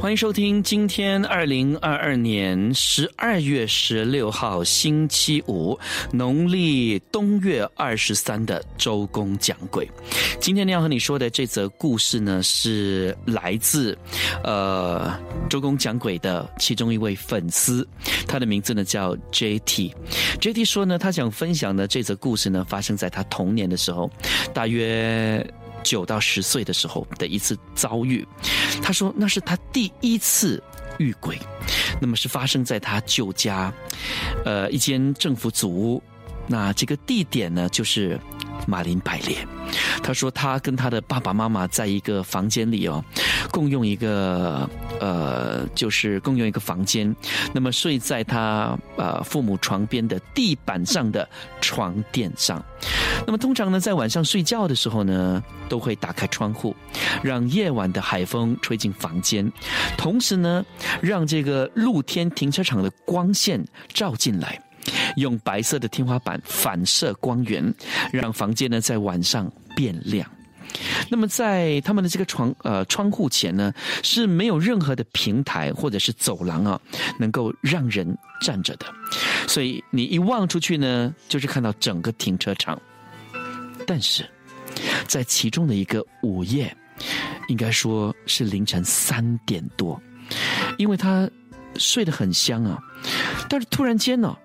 欢迎收听今天二零二二年十二月十六号星期五，农历冬月二十三的周公讲鬼。今天呢要和你说的这则故事呢，是来自呃周公讲鬼的其中一位粉丝，他的名字呢叫 J T。J T 说呢，他想分享的这则故事呢，发生在他童年的时候，大约。九到十岁的时候的一次遭遇，他说那是他第一次遇鬼，那么是发生在他旧家，呃，一间政府祖屋，那这个地点呢就是马林百列。他说他跟他的爸爸妈妈在一个房间里哦，共用一个呃，就是共用一个房间，那么睡在他呃父母床边的地板上的床垫上。那么通常呢，在晚上睡觉的时候呢，都会打开窗户，让夜晚的海风吹进房间，同时呢，让这个露天停车场的光线照进来，用白色的天花板反射光源，让房间呢在晚上变亮。那么在他们的这个床呃窗户前呢，是没有任何的平台或者是走廊啊，能够让人站着的，所以你一望出去呢，就是看到整个停车场。但是，在其中的一个午夜，应该说是凌晨三点多，因为他睡得很香啊，但是突然间呢，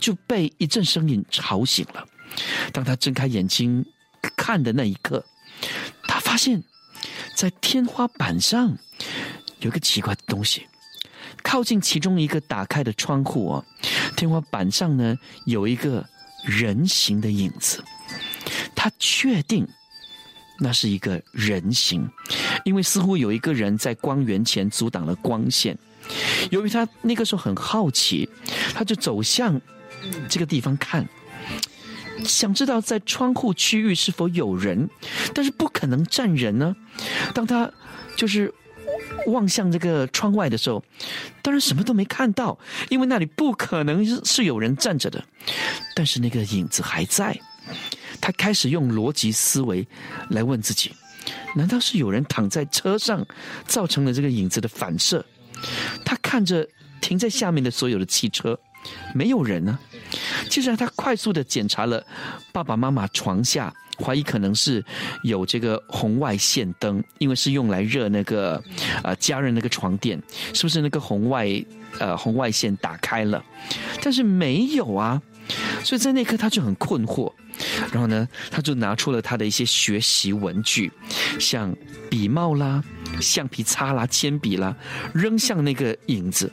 就被一阵声音吵醒了。当他睁开眼睛看的那一刻，他发现，在天花板上有个奇怪的东西，靠近其中一个打开的窗户哦，天花板上呢有一个人形的影子。他确定那是一个人形，因为似乎有一个人在光源前阻挡了光线。由于他那个时候很好奇，他就走向这个地方看，想知道在窗户区域是否有人，但是不可能站人呢。当他就是望向这个窗外的时候，当然什么都没看到，因为那里不可能是有人站着的。但是那个影子还在。他开始用逻辑思维来问自己：难道是有人躺在车上，造成了这个影子的反射？他看着停在下面的所有的汽车，没有人呢。接着他快速的检查了爸爸妈妈床下，怀疑可能是有这个红外线灯，因为是用来热那个呃家人那个床垫，是不是那个红外呃红外线打开了？但是没有啊。所以在那刻他就很困惑，然后呢，他就拿出了他的一些学习文具，像笔帽啦、橡皮擦啦、铅笔啦，扔向那个影子。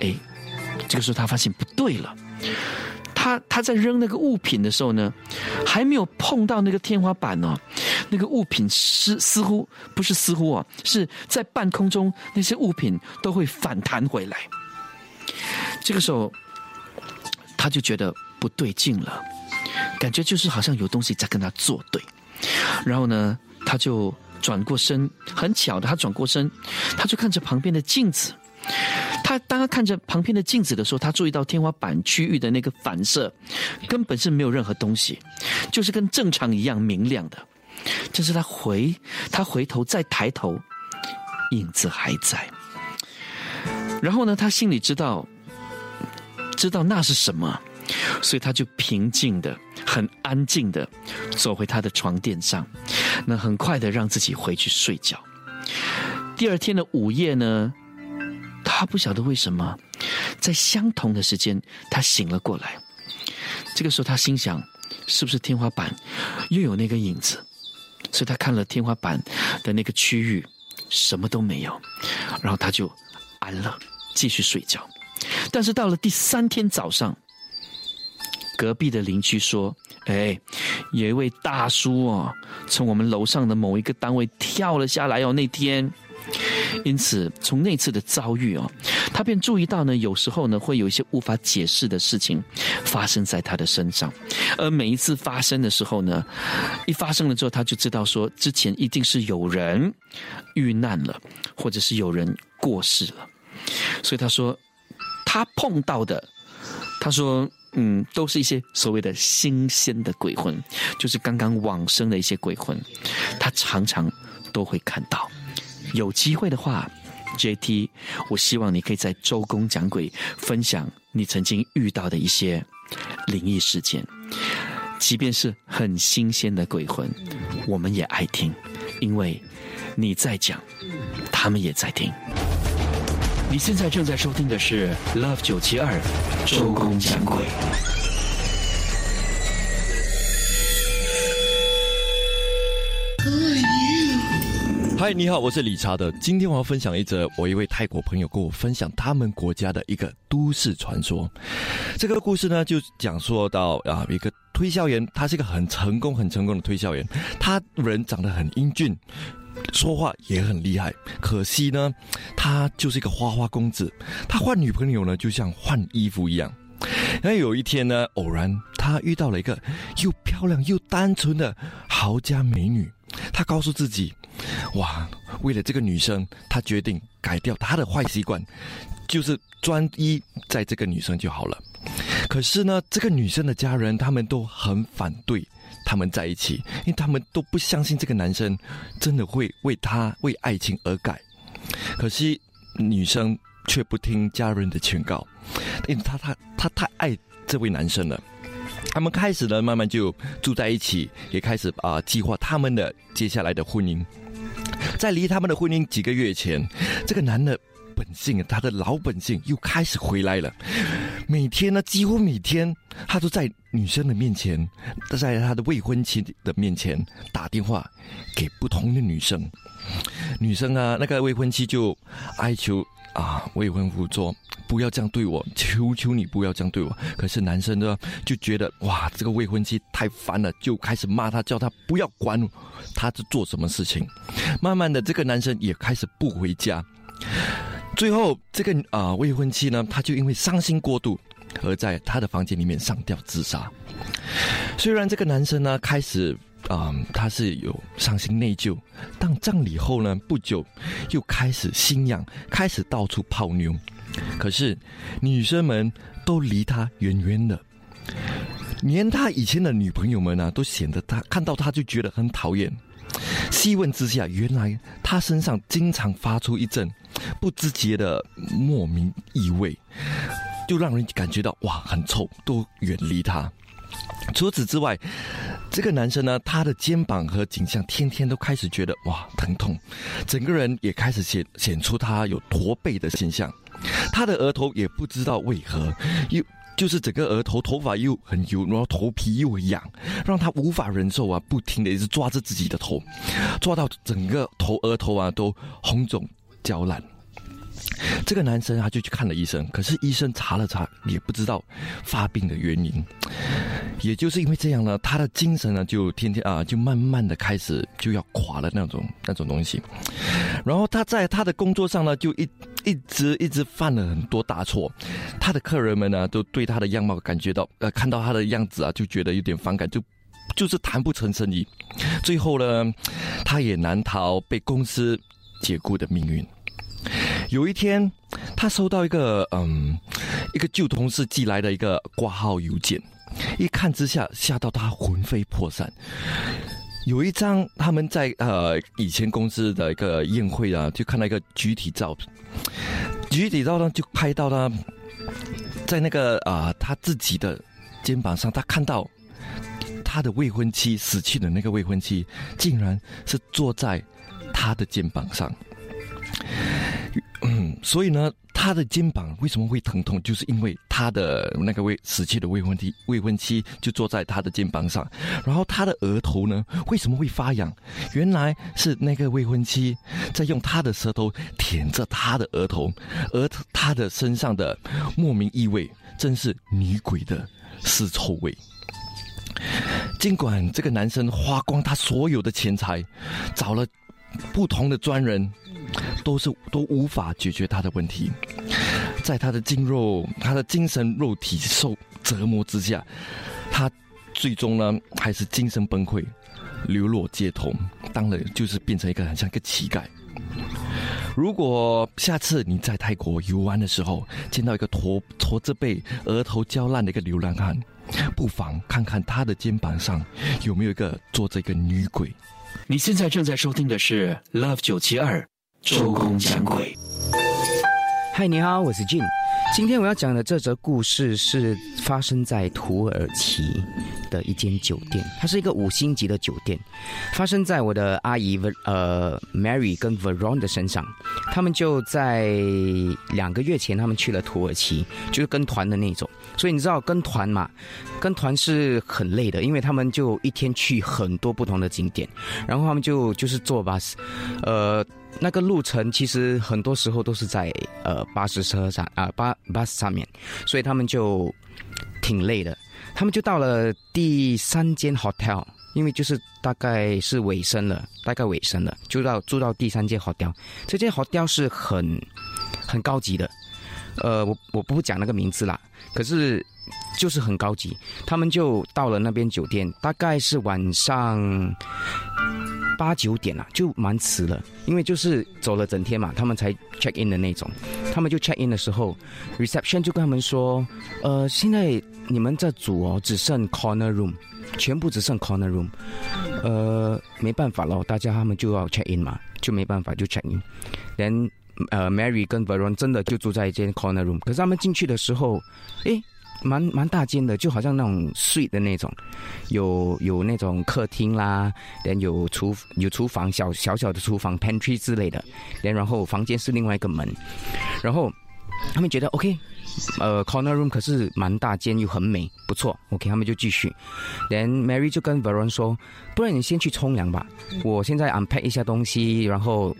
哎，这个时候他发现不对了，他他在扔那个物品的时候呢，还没有碰到那个天花板哦，那个物品似似乎不是似乎啊，是在半空中那些物品都会反弹回来。这个时候。他就觉得不对劲了，感觉就是好像有东西在跟他作对。然后呢，他就转过身，很巧的，他转过身，他就看着旁边的镜子。他当他看着旁边的镜子的时候，他注意到天花板区域的那个反射根本是没有任何东西，就是跟正常一样明亮的。但是他回他回头再抬头，影子还在。然后呢，他心里知道。知道那是什么，所以他就平静的、很安静的走回他的床垫上，那很快的让自己回去睡觉。第二天的午夜呢，他不晓得为什么，在相同的时间他醒了过来。这个时候他心想，是不是天花板又有那个影子？所以他看了天花板的那个区域，什么都没有，然后他就安了，继续睡觉。但是到了第三天早上，隔壁的邻居说：“哎，有一位大叔哦，从我们楼上的某一个单位跳了下来哦。那天，因此从那次的遭遇哦，他便注意到呢，有时候呢会有一些无法解释的事情发生在他的身上，而每一次发生的时候呢，一发生了之后，他就知道说之前一定是有人遇难了，或者是有人过世了，所以他说他碰到的，他说。嗯，都是一些所谓的新鲜的鬼魂，就是刚刚往生的一些鬼魂，他常常都会看到。有机会的话，JT，我希望你可以在周公讲鬼分享你曾经遇到的一些灵异事件，即便是很新鲜的鬼魂，我们也爱听，因为你在讲，他们也在听。你现在正在收听的是 Love 九七二周公讲鬼。嗨，你好，我是理查的。今天我要分享一则我一位泰国朋友跟我分享他们国家的一个都市传说。这个故事呢，就讲说到啊，一个推销员，他是一个很成功、很成功的推销员，他人长得很英俊。说话也很厉害，可惜呢，他就是一个花花公子。他换女朋友呢，就像换衣服一样。然后有一天呢，偶然他遇到了一个又漂亮又单纯的豪家美女。他告诉自己，哇，为了这个女生，他决定改掉他的坏习惯，就是专一在这个女生就好了。可是呢，这个女生的家人他们都很反对。他们在一起，因为他们都不相信这个男生真的会为他为爱情而改。可惜女生却不听家人的劝告，因为她她她太爱这位男生了。他们开始呢，慢慢就住在一起，也开始啊计划他们的接下来的婚姻。在离他们的婚姻几个月前，这个男的。本性，他的老本性又开始回来了。每天呢，几乎每天，他都在女生的面前，在他的未婚妻的面前打电话给不同的女生。女生啊，那个未婚妻就哀求啊，未婚夫说：“不要这样对我，求求你不要这样对我。”可是男生呢，就觉得哇，这个未婚妻太烦了，就开始骂他，叫他不要管他在做什么事情。慢慢的，这个男生也开始不回家。最后，这个啊未婚妻呢，她就因为伤心过度，而在她的房间里面上吊自杀。虽然这个男生呢开始啊他是有伤心内疚，但葬礼后呢不久又开始心痒，开始到处泡妞。可是女生们都离他远远的，连他以前的女朋友们呢都显得他看到他就觉得很讨厌。细问之下，原来他身上经常发出一阵不知觉的莫名异味，就让人感觉到哇很臭，都远离他。除此之外，这个男生呢，他的肩膀和颈项天天都开始觉得哇疼痛，整个人也开始显显出他有驼背的现象，他的额头也不知道为何又。就是整个额头头发又很油，然后头皮又痒，让他无法忍受啊！不停的一直抓着自己的头，抓到整个头额头啊都红肿焦烂。这个男生他就去看了医生，可是医生查了查也不知道发病的原因。也就是因为这样呢，他的精神呢就天天啊就慢慢的开始就要垮了那种那种东西。然后他在他的工作上呢就一。一直一直犯了很多大错，他的客人们呢都对他的样貌感觉到，呃，看到他的样子啊就觉得有点反感，就就是谈不成生意。最后呢，他也难逃被公司解雇的命运。有一天，他收到一个嗯一个旧同事寄来的一个挂号邮件，一看之下吓到他魂飞魄散。有一张他们在呃以前公司的一个宴会啊，就看到一个集体照，集体照呢就拍到他，在那个啊他自己的肩膀上，他看到他的未婚妻死去的那个未婚妻，竟然是坐在他的肩膀上。嗯，所以呢，他的肩膀为什么会疼痛？就是因为他的那个未死去的未婚妻，未婚妻就坐在他的肩膀上，然后他的额头呢，为什么会发痒？原来是那个未婚妻在用他的舌头舔着他的额头，而他的身上的莫名异味，真是女鬼的尸臭味。尽管这个男生花光他所有的钱财，找了不同的专人。都是都无法解决他的问题。在他的筋肉、他的精神肉体受折磨之下，他最终呢还是精神崩溃，流落街头，当了就是变成一个很像一个乞丐。如果下次你在泰国游玩的时候，见到一个驼驼着背、额头焦烂的一个流浪汉，不妨看看他的肩膀上有没有一个坐着一个女鬼。你现在正在收听的是 Love 九七二周公讲鬼。嗨，你好，我是 Jin。今天我要讲的这则故事是发生在土耳其的一间酒店，它是一个五星级的酒店，发生在我的阿姨呃 Mary 跟 Veron 的身上。他们就在两个月前，他们去了土耳其，就是跟团的那种。所以你知道跟团嘛？跟团是很累的，因为他们就一天去很多不同的景点，然后他们就就是坐 bus，呃。那个路程其实很多时候都是在呃巴士车上啊巴巴士上面，所以他们就挺累的。他们就到了第三间 hotel，因为就是大概是尾声了，大概尾声了，就到住到第三间 hotel。这间 hotel 是很很高级的，呃，我我不讲那个名字啦，可是就是很高级。他们就到了那边酒店，大概是晚上。八九点了，就蛮迟了，因为就是走了整天嘛，他们才 check in 的那种。他们就 check in 的时候，reception 就跟他们说：“呃，现在你们这组哦，只剩 corner room，全部只剩 corner room。呃，没办法了，大家他们就要 check in 嘛，就没办法就 check in。Then，呃 Mary 跟 Veron 真的就住在一间 corner room，可是他们进去的时候，诶。蛮蛮大间的，就好像那种睡的那种，有有那种客厅啦，连有厨有厨房小小小的厨房 pantry 之类的，连然后房间是另外一个门，然后他们觉得 OK，呃 corner room 可是蛮大间又很美，不错，OK 他们就继续，Then Mary 就跟 Veron 说，不然你先去冲凉吧，我现在 unpack 一下东西，然后。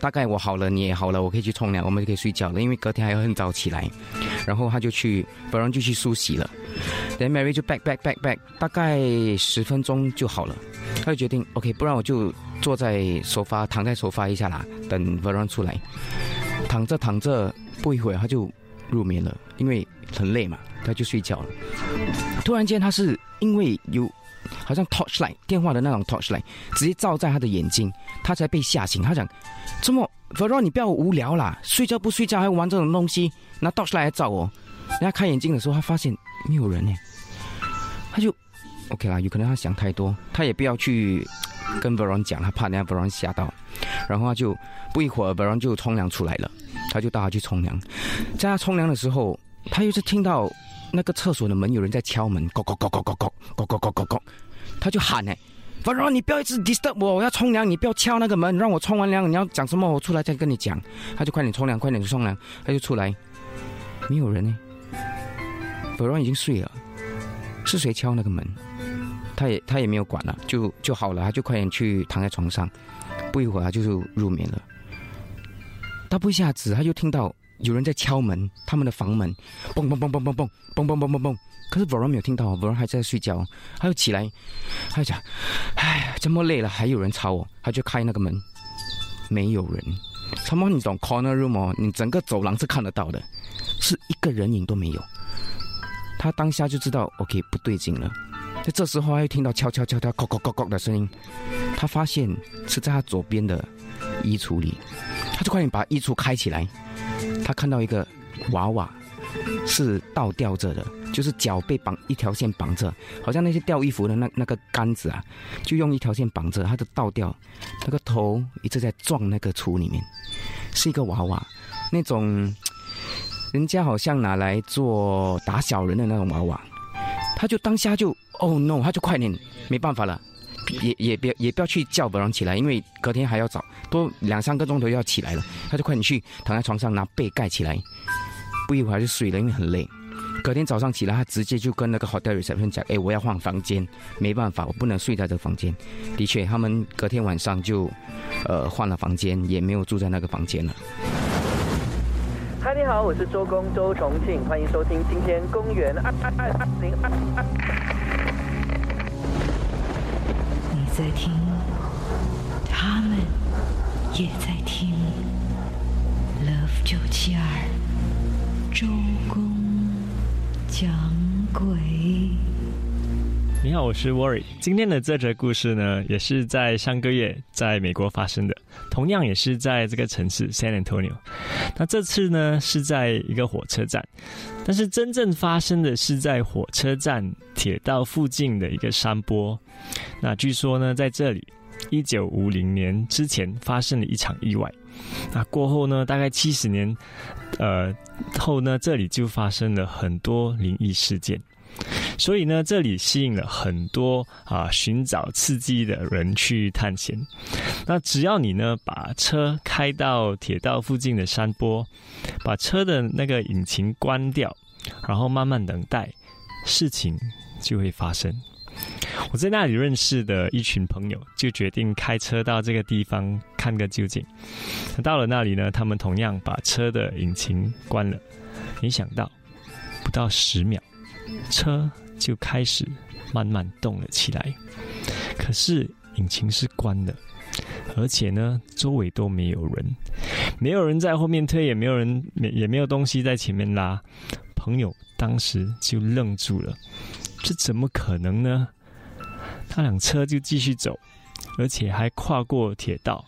大概我好了，你也好了，我可以去冲凉，我们就可以睡觉了。因为隔天还要很早起来，然后他就去，，Veron 就去梳洗了。Then Mary 就 back back back back，大概十分钟就好了。他就决定 OK，不然我就坐在沙发，躺在沙发一下啦，等 Veron 出来。躺着躺着，不一会儿他就入眠了，因为很累嘛，他就睡觉了。突然间，他是因为有。好像 torchlight 电话的那种 torchlight 直接照在他的眼睛，他才被吓醒。他讲：“这么，Veron，你不要无聊啦，睡觉不睡觉还玩这种东西，拿 torchlight 来照我。”人家开眼睛的时候，他发现没有人呢，他就 OK 啦。有可能他想太多，他也不要去跟 Veron 讲，他怕人家 Veron 吓到。然后他就不一会儿，Veron 就冲凉出来了，他就带他去冲凉。在他冲凉的时候，他又是听到。那个厕所的门有人在敲门，咕咕咕咕咕咕咕咕咕咕咕，他就喊呢，反正你不要一直 disturb 我，我要冲凉，你不要敲那个门，让我冲完凉，你要讲什么我出来再跟你讲。他就快点冲凉，快点去冲凉，他就出来，没有人呢，反正已经睡了，是谁敲那个门？他也他也没有管了，就就好了，他就快点去躺在床上，不一会儿他就入眠了。他不一下子他就听到。有人在敲门，他们的房门，嘣嘣嘣嘣嘣嘣嘣嘣嘣嘣嘣。可是 Veron 没有听到，Veron 还在睡觉。他又起来，他就讲：“哎，这么累了，还有人吵我。”他就开那个门，没有人。他妈，你懂 corner room 哦？你整个走廊是看得到的，是一个人影都没有。他当下就知道 OK 不对劲了。在这时候，他又听到敲敲敲敲、敲敲敲敲的声音。他发现是在他左边的衣橱里，他就快点把衣橱开起来。他看到一个娃娃，是倒吊着的，就是脚被绑一条线绑着，好像那些吊衣服的那那个杆子啊，就用一条线绑着，他就倒吊，那个头一直在撞那个橱里面，是一个娃娃，那种人家好像拿来做打小人的那种娃娃，他就当下就哦 no，他就快点没办法了。也也别也不要去叫别人起来，因为隔天还要早，多两三个钟头要起来了。他就快点去躺在床上拿被盖起来，不一会儿就睡了，因为很累。隔天早上起来，他直接就跟那个 hotel reception 讲：“哎，我要换房间，没办法，我不能睡在这个房间。”的确，他们隔天晚上就呃换了房间，也没有住在那个房间了。嗨，你好，我是周公周重庆，欢迎收听今天公园二二二二零二。在听，他们也在听。Love 九七二周公讲鬼。你好，我是 Worry。今天的这则故事呢，也是在上个月在美国发生的，同样也是在这个城市 San Antonio。那这次呢是在一个火车站，但是真正发生的是在火车站铁道附近的一个山坡。那据说呢，在这里，一九五零年之前发生了一场意外。那过后呢，大概七十年，呃后呢，这里就发生了很多灵异事件。所以呢，这里吸引了很多啊寻找刺激的人去探险。那只要你呢把车开到铁道附近的山坡，把车的那个引擎关掉，然后慢慢等待，事情就会发生。我在那里认识的一群朋友，就决定开车到这个地方看个究竟。到了那里呢，他们同样把车的引擎关了。没想到，不到十秒。车就开始慢慢动了起来，可是引擎是关的，而且呢，周围都没有人，没有人在后面推，也没有人，也也没有东西在前面拉。朋友当时就愣住了，这怎么可能呢？他辆车就继续走，而且还跨过铁道，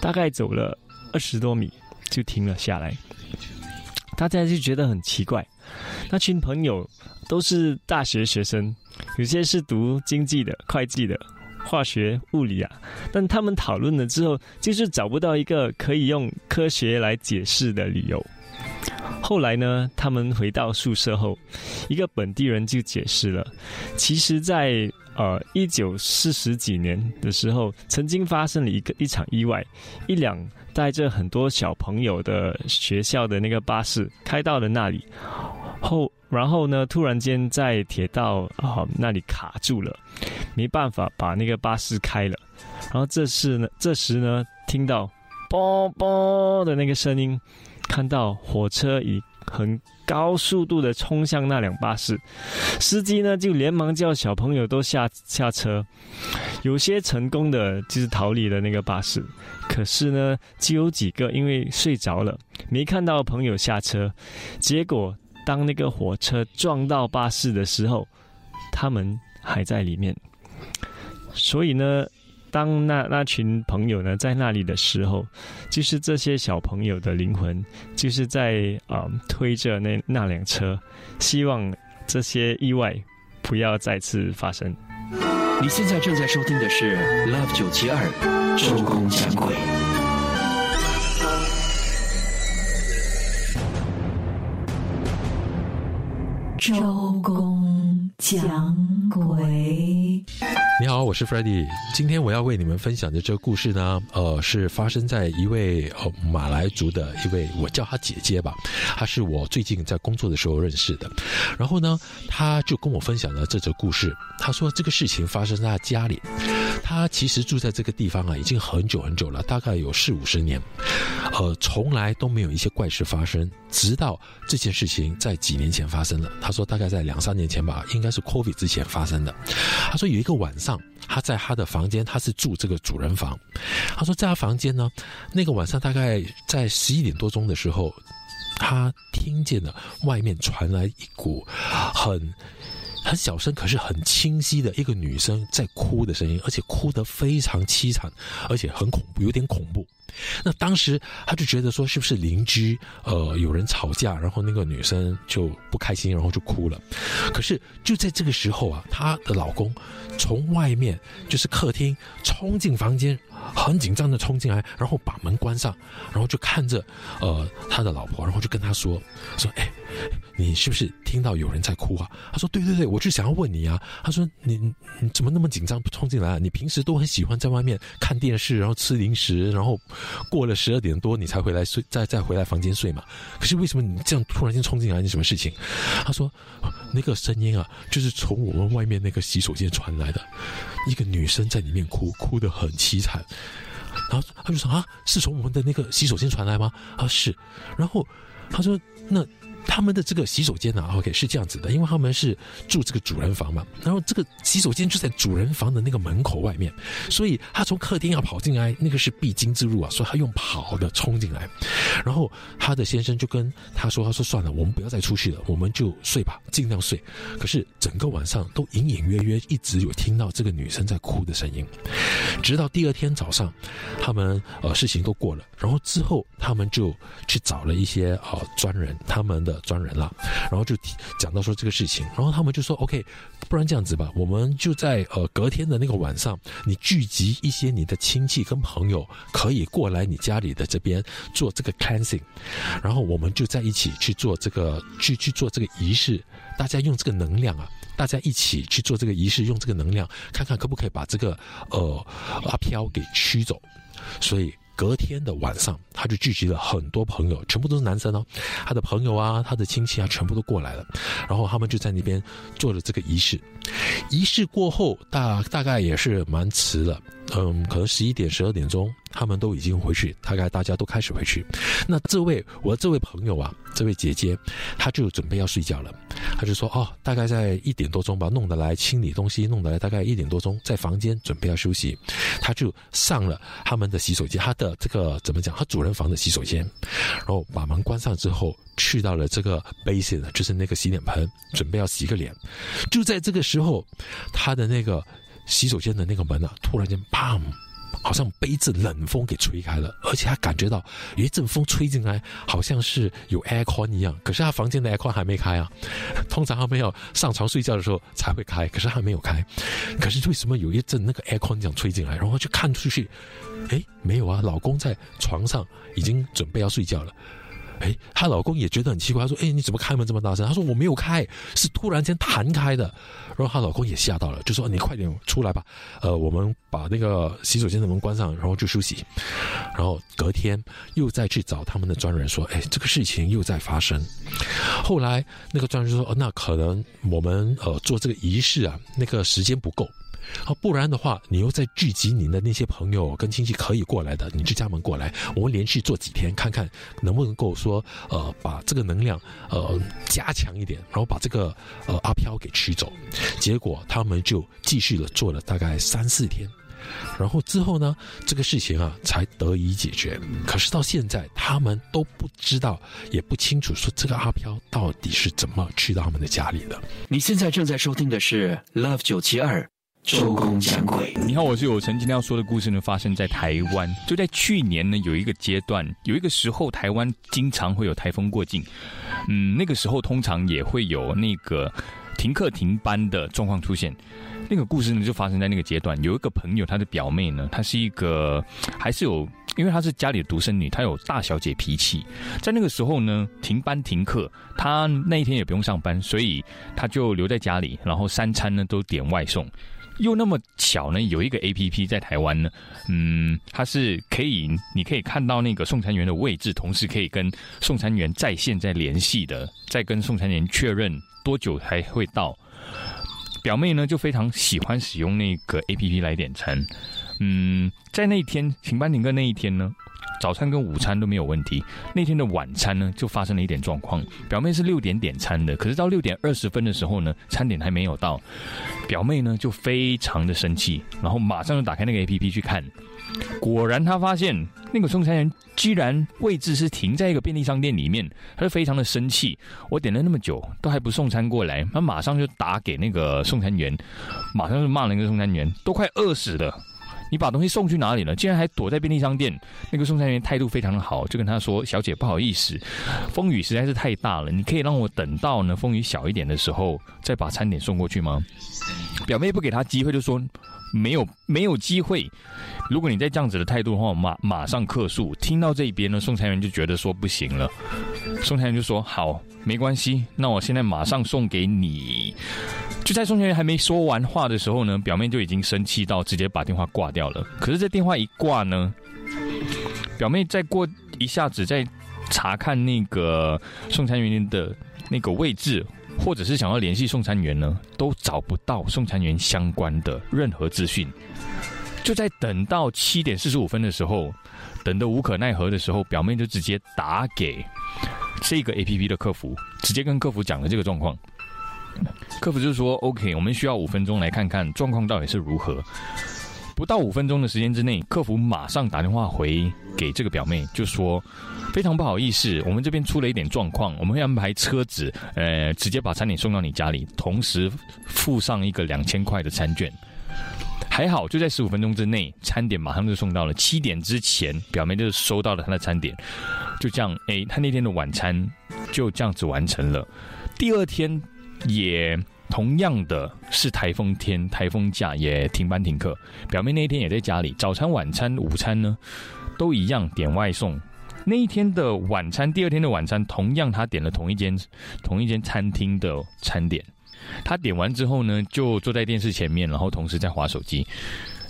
大概走了二十多米就停了下来。大家就觉得很奇怪，那群朋友。都是大学学生，有些是读经济的、会计的、化学、物理啊。但他们讨论了之后，就是找不到一个可以用科学来解释的理由。后来呢，他们回到宿舍后，一个本地人就解释了：，其实，在呃一九四十几年的时候，曾经发生了一个一场意外，一辆带着很多小朋友的学校的那个巴士开到了那里后。然后呢，突然间在铁道啊那里卡住了，没办法把那个巴士开了。然后这时呢，这时呢，听到“啵啵”的那个声音，看到火车以很高速度的冲向那辆巴士，司机呢就连忙叫小朋友都下下车，有些成功的就是逃离了那个巴士，可是呢，就有几个因为睡着了，没看到朋友下车，结果。当那个火车撞到巴士的时候，他们还在里面。所以呢，当那那群朋友呢在那里的时候，就是这些小朋友的灵魂，就是在啊推着那那辆车，希望这些意外不要再次发生。你现在正在收听的是 Love 九七二周公讲鬼。周公讲鬼。你好，我是 f r e d d y 今天我要为你们分享的这个故事呢，呃，是发生在一位马来族的一位，我叫她姐姐吧，她是我最近在工作的时候认识的。然后呢，她就跟我分享了这则故事。她说这个事情发生在她家里，他其实住在这个地方啊，已经很久很久了，大概有四五十年，呃，从来都没有一些怪事发生，直到这件事情在几年前发生了。他说大概在两三年前吧，应该是 COVID 之前发生的。他说有一个晚上。他在他的房间，他是住这个主人房。他说，在他房间呢，那个晚上大概在十一点多钟的时候，他听见了外面传来一股很很小声，可是很清晰的一个女生在哭的声音，而且哭得非常凄惨，而且很恐怖，有点恐怖。那当时他就觉得说，是不是邻居呃有人吵架，然后那个女生就不开心，然后就哭了。可是就在这个时候啊，她的老公从外面就是客厅冲进房间，很紧张的冲进来，然后把门关上，然后就看着呃他的老婆，然后就跟他说说，哎，你是不是听到有人在哭啊？他说对对对，我就想要问你啊。他说你你怎么那么紧张冲进来啊？你平时都很喜欢在外面看电视，然后吃零食，然后。过了十二点多，你才回来睡，再再回来房间睡嘛？可是为什么你这样突然间冲进来？你什么事情？他说，那个声音啊，就是从我们外面那个洗手间传来的，一个女生在里面哭，哭得很凄惨。然后他就说啊，是从我们的那个洗手间传来吗？啊是。然后他说，那他们的这个洗手间呢，OK 是这样子的，因为他们是住这个主人房嘛，然后这个洗手间就在主人房的那个门口外面，所以他从客厅要跑进来，那个是必经之路啊，所以他用跑的冲进来，然后他的先生就跟他说：“他说算了，我们不要再出去了，我们就睡吧，尽量睡。”可是整个晚上都隐隐约约一直有听到这个女生在哭的声音，直到第二天早上，他们呃事情都过了，然后之后他们就去找了一些呃专人，他们的专人了，然后就讲到说这个事情，然后他们就说 OK，不然这样子吧，我们就在呃隔天的那个晚上，你聚集一些你的亲戚跟朋友，可以过来你家里的这边做这个 cleansing，然后我们就在一起去做这个去去做这个仪式，大家用这个能量啊。大家一起去做这个仪式，用这个能量，看看可不可以把这个呃阿飘给驱走。所以隔天的晚上，他就聚集了很多朋友，全部都是男生哦，他的朋友啊，他的亲戚啊，全部都过来了。然后他们就在那边做了这个仪式。仪式过后，大大概也是蛮迟了，嗯，可能十一点、十二点钟。他们都已经回去，大概大家都开始回去。那这位我这位朋友啊，这位姐姐，她就准备要睡觉了。她就说：“哦，大概在一点多钟吧，弄得来清理东西，弄得来大概一点多钟，在房间准备要休息。”她就上了他们的洗手间，她的这个怎么讲？她主人房的洗手间，然后把门关上之后，去到了这个 basin，就是那个洗脸盆，准备要洗个脸。就在这个时候，她的那个洗手间的那个门啊，突然间砰！好像被一阵冷风给吹开了，而且他感觉到有一阵风吹进来，好像是有 aircon 一样。可是他房间的 aircon 还没开啊，通常他们要上床睡觉的时候才会开，可是还没有开。可是为什么有一阵那个 aircon 这样吹进来，然后就看出去，哎，没有啊，老公在床上已经准备要睡觉了。哎，她老公也觉得很奇怪，他说：“哎，你怎么开门这么大声？”她说：“我没有开，是突然间弹开的。”然后她老公也吓到了，就说：“你快点出来吧，呃，我们把那个洗手间的门关上，然后就休息。”然后隔天又再去找他们的专人说：“哎，这个事情又在发生。”后来那个专人说：“哦，那可能我们呃做这个仪式啊，那个时间不够。”啊，不然的话，你又在聚集你的那些朋友跟亲戚可以过来的，你就家门过来，我们连续做几天，看看能不能够说，呃，把这个能量呃加强一点，然后把这个呃阿飘给驱走。结果他们就继续了做了大概三四天，然后之后呢，这个事情啊才得以解决。可是到现在，他们都不知道，也不清楚说这个阿飘到底是怎么去到他们的家里的。你现在正在收听的是 Love 九七二。周公讲鬼，你好，我是有成。今天要说的故事呢，发生在台湾。就在去年呢，有一个阶段，有一个时候，台湾经常会有台风过境。嗯，那个时候通常也会有那个停课停班的状况出现。那个故事呢，就发生在那个阶段。有一个朋友，她的表妹呢，她是一个还是有，因为她是家里的独生女，她有大小姐脾气。在那个时候呢，停班停课，她那一天也不用上班，所以她就留在家里，然后三餐呢都点外送。又那么巧呢，有一个 A P P 在台湾呢，嗯，它是可以，你可以看到那个送餐员的位置，同时可以跟送餐员在线在联系的，再跟送餐员确认多久才会到。表妹呢就非常喜欢使用那个 A P P 来点餐，嗯，在那一天请班停课那一天呢。早餐跟午餐都没有问题，那天的晚餐呢就发生了一点状况。表妹是六点点餐的，可是到六点二十分的时候呢，餐点还没有到，表妹呢就非常的生气，然后马上就打开那个 A P P 去看，果然她发现那个送餐员居然位置是停在一个便利商店里面，她就非常的生气。我点了那么久都还不送餐过来，她马上就打给那个送餐员，马上就骂那个送餐员，都快饿死了。你把东西送去哪里了？竟然还躲在便利商店。那个送餐员态度非常的好，就跟他说：“小姐，不好意思，风雨实在是太大了，你可以让我等到呢风雨小一点的时候再把餐点送过去吗？”表妹不给他机会，就说：“没有，没有机会。如果你再这样子的态度的话，马马上客诉。”听到这边呢，送餐员就觉得说不行了。送餐员就说：“好，没关系，那我现在马上送给你。”就在宋先生还没说完话的时候呢，表妹就已经生气到直接把电话挂掉了。可是这电话一挂呢，表妹再过一下子再查看那个送餐员的那个位置，或者是想要联系送餐员呢，都找不到送餐员相关的任何资讯。就在等到七点四十五分的时候，等得无可奈何的时候，表妹就直接打给这个 A P P 的客服，直接跟客服讲了这个状况。客服就说：“OK，我们需要五分钟来看看状况到底是如何。”不到五分钟的时间之内，客服马上打电话回给这个表妹，就说：“非常不好意思，我们这边出了一点状况，我们会安排车子，呃，直接把餐点送到你家里，同时附上一个两千块的餐券。”还好，就在十五分钟之内，餐点马上就送到了。七点之前，表妹就收到了她的餐点，就这样，哎，她那天的晚餐就这样子完成了。第二天也同样的是台风天，台风假也停班停课。表妹那一天也在家里，早餐、晚餐、午餐呢都一样点外送。那一天的晚餐，第二天的晚餐，同样她点了同一间同一间餐厅的餐点。他点完之后呢，就坐在电视前面，然后同时在划手机。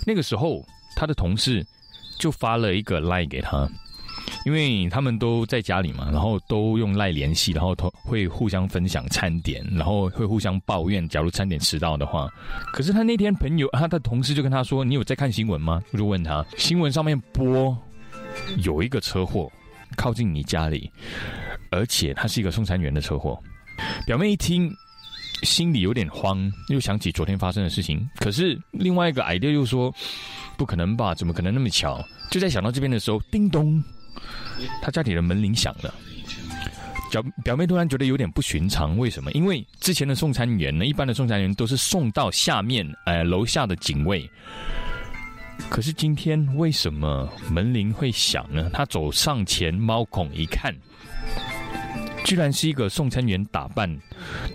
那个时候，他的同事就发了一个赖给他，因为他们都在家里嘛，然后都用赖联系，然后会互相分享餐点，然后会互相抱怨，假如餐点迟到的话。可是他那天朋友，他的同事就跟他说：“你有在看新闻吗？”我就问他，新闻上面播有一个车祸靠近你家里，而且他是一个送餐员的车祸。表妹一听。心里有点慌，又想起昨天发生的事情。可是另外一个 idea 又说，不可能吧？怎么可能那么巧？就在想到这边的时候，叮咚，他家里的门铃响了。表表妹突然觉得有点不寻常，为什么？因为之前的送餐员呢，一般的送餐员都是送到下面，呃，楼下的警卫。可是今天为什么门铃会响呢？他走上前猫孔一看。居然是一个送餐员打扮，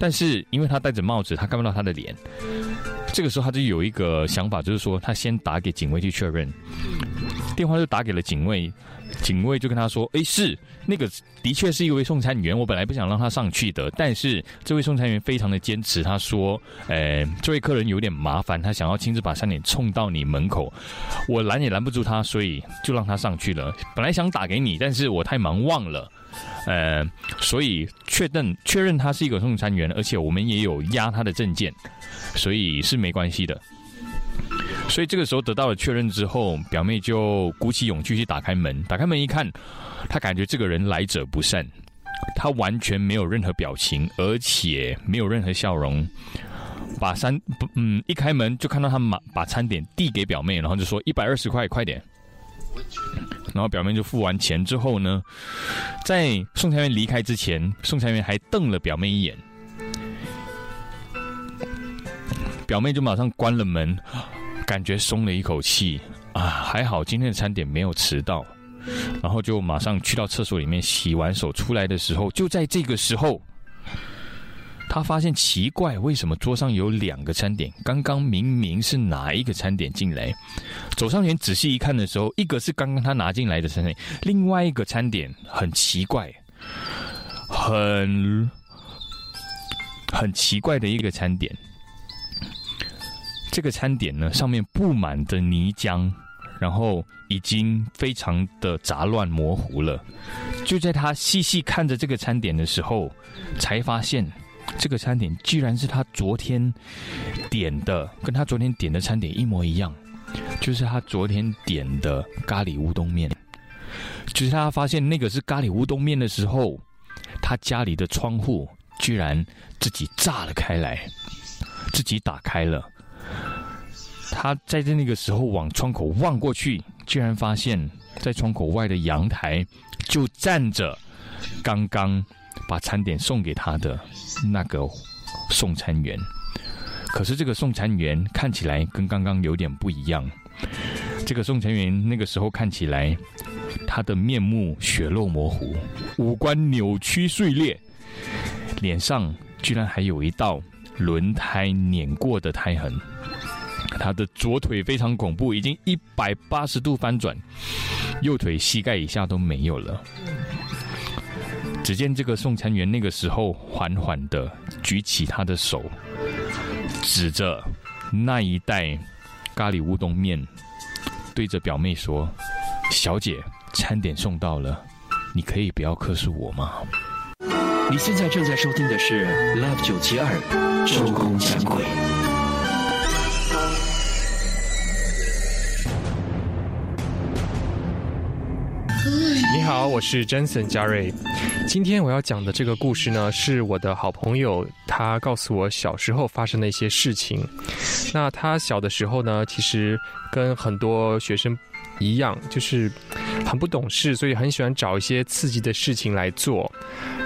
但是因为他戴着帽子，他看不到他的脸。这个时候他就有一个想法，就是说他先打给警卫去确认。电话就打给了警卫，警卫就跟他说：“哎，是那个的确是一位送餐员，我本来不想让他上去的，但是这位送餐员非常的坚持，他说：‘呃，这位客人有点麻烦，他想要亲自把餐点送到你门口，我拦也拦不住他，所以就让他上去了。本来想打给你，但是我太忙忘了。’”呃，所以确认确认他是一个送餐员，而且我们也有压他的证件，所以是没关系的。所以这个时候得到了确认之后，表妹就鼓起勇气去打开门。打开门一看，她感觉这个人来者不善，他完全没有任何表情，而且没有任何笑容。把餐嗯，一开门就看到他把把餐点递给表妹，然后就说一百二十块，快点。然后表妹就付完钱之后呢，在送餐员离开之前，送餐员还瞪了表妹一眼，表妹就马上关了门，感觉松了一口气啊，还好今天的餐点没有迟到，然后就马上去到厕所里面洗完手出来的时候，就在这个时候。他发现奇怪，为什么桌上有两个餐点？刚刚明明是哪一个餐点进来？走上前仔细一看的时候，一个是刚刚他拿进来的餐点，另外一个餐点很奇怪，很很奇怪的一个餐点。这个餐点呢，上面布满的泥浆，然后已经非常的杂乱模糊了。就在他细细看着这个餐点的时候，才发现。这个餐点居然是他昨天点的，跟他昨天点的餐点一模一样，就是他昨天点的咖喱乌冬面。就是他发现那个是咖喱乌冬面的时候，他家里的窗户居然自己炸了开来，自己打开了。他在那个时候往窗口望过去，居然发现，在窗口外的阳台就站着刚刚。把餐点送给他的那个送餐员，可是这个送餐员看起来跟刚刚有点不一样。这个送餐员那个时候看起来，他的面目血肉模糊，五官扭曲碎裂，脸上居然还有一道轮胎碾过的胎痕。他的左腿非常恐怖，已经一百八十度翻转，右腿膝盖以下都没有了。只见这个送餐员那个时候缓缓的举起他的手，指着那一袋咖喱乌冬面，对着表妹说：“小姐，餐点送到了，你可以不要客诉我吗？”你现在正在收听的是 Love 九七二周公讲鬼。你好，我是 Jensen 嘉瑞。今天我要讲的这个故事呢，是我的好朋友他告诉我小时候发生的一些事情。那他小的时候呢，其实跟很多学生一样，就是很不懂事，所以很喜欢找一些刺激的事情来做。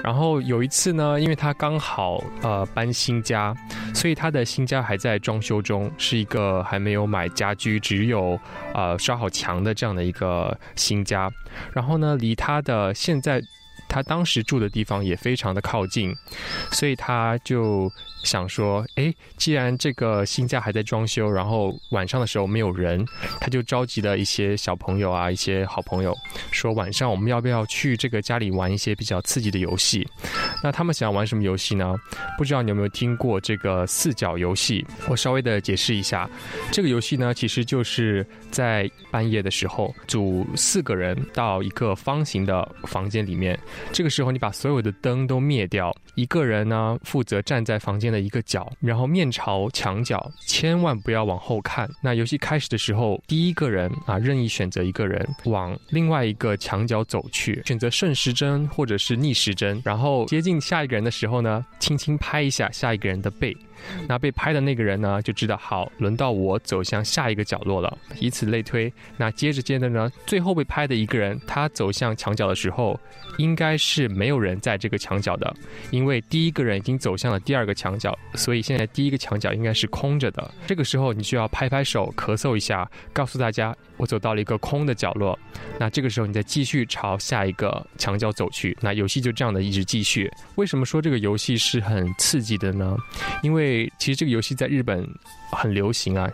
然后有一次呢，因为他刚好呃搬新家，所以他的新家还在装修中，是一个还没有买家居，只有呃刷好墙的这样的一个新家。然后呢，离他的现在他当时住的地方也非常的靠近，所以他就想说，哎，既然这个新家还在装修，然后晚上的时候没有人，他就召集了一些小朋友啊，一些好朋友，说晚上我们要不要去这个家里玩一些比较刺激的游戏？那他们想要玩什么游戏呢？不知道你有没有听过这个四角游戏？我稍微的解释一下，这个游戏呢，其实就是在半夜的时候，组四个人到一个方形的房间里面，这个时候你把所有的灯都灭掉，一个人呢负责站在房间的一个角，然后面朝墙角，千万不要往后看。那游戏开始的时候，第一个人啊任意选择一个人往另外一个墙角走去，选择顺时针或者是逆时针，然后接近下一个人的时候呢，轻轻拍一下下一个人的背。那被拍的那个人呢，就知道好，轮到我走向下一个角落了，以此类推。那接着接着呢，最后被拍的一个人，他走向墙角的时候，应该是没有人在这个墙角的，因为第一个人已经走向了第二个墙角，所以现在第一个墙角应该是空着的。这个时候你就要拍拍手，咳嗽一下，告诉大家我走到了一个空的角落。那这个时候你再继续朝下一个墙角走去。那游戏就这样的一直继续。为什么说这个游戏是很刺激的呢？因为其实这个游戏在日本很流行啊，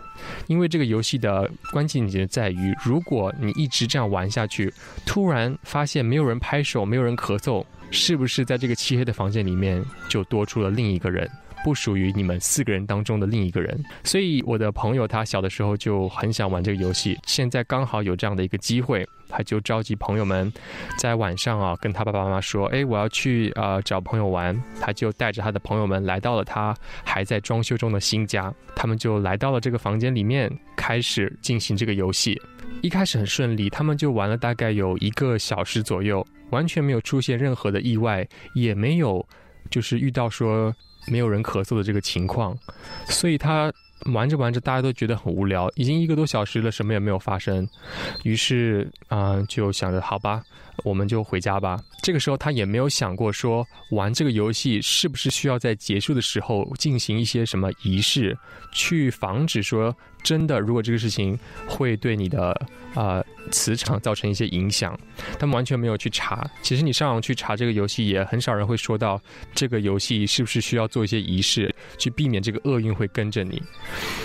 因为这个游戏的关键点在于，如果你一直这样玩下去，突然发现没有人拍手，没有人咳嗽，是不是在这个漆黑的房间里面就多出了另一个人？不属于你们四个人当中的另一个人，所以我的朋友他小的时候就很想玩这个游戏，现在刚好有这样的一个机会，他就召集朋友们，在晚上啊跟他爸爸妈妈说：“哎，我要去呃找朋友玩。”他就带着他的朋友们来到了他还在装修中的新家，他们就来到了这个房间里面，开始进行这个游戏。一开始很顺利，他们就玩了大概有一个小时左右，完全没有出现任何的意外，也没有就是遇到说。没有人咳嗽的这个情况，所以他玩着玩着，大家都觉得很无聊，已经一个多小时了，什么也没有发生。于是啊，就想着好吧，我们就回家吧。这个时候他也没有想过说玩这个游戏是不是需要在结束的时候进行一些什么仪式，去防止说真的，如果这个事情会对你的啊。磁场造成一些影响，他们完全没有去查。其实你上网去查这个游戏，也很少人会说到这个游戏是不是需要做一些仪式，去避免这个厄运会跟着你。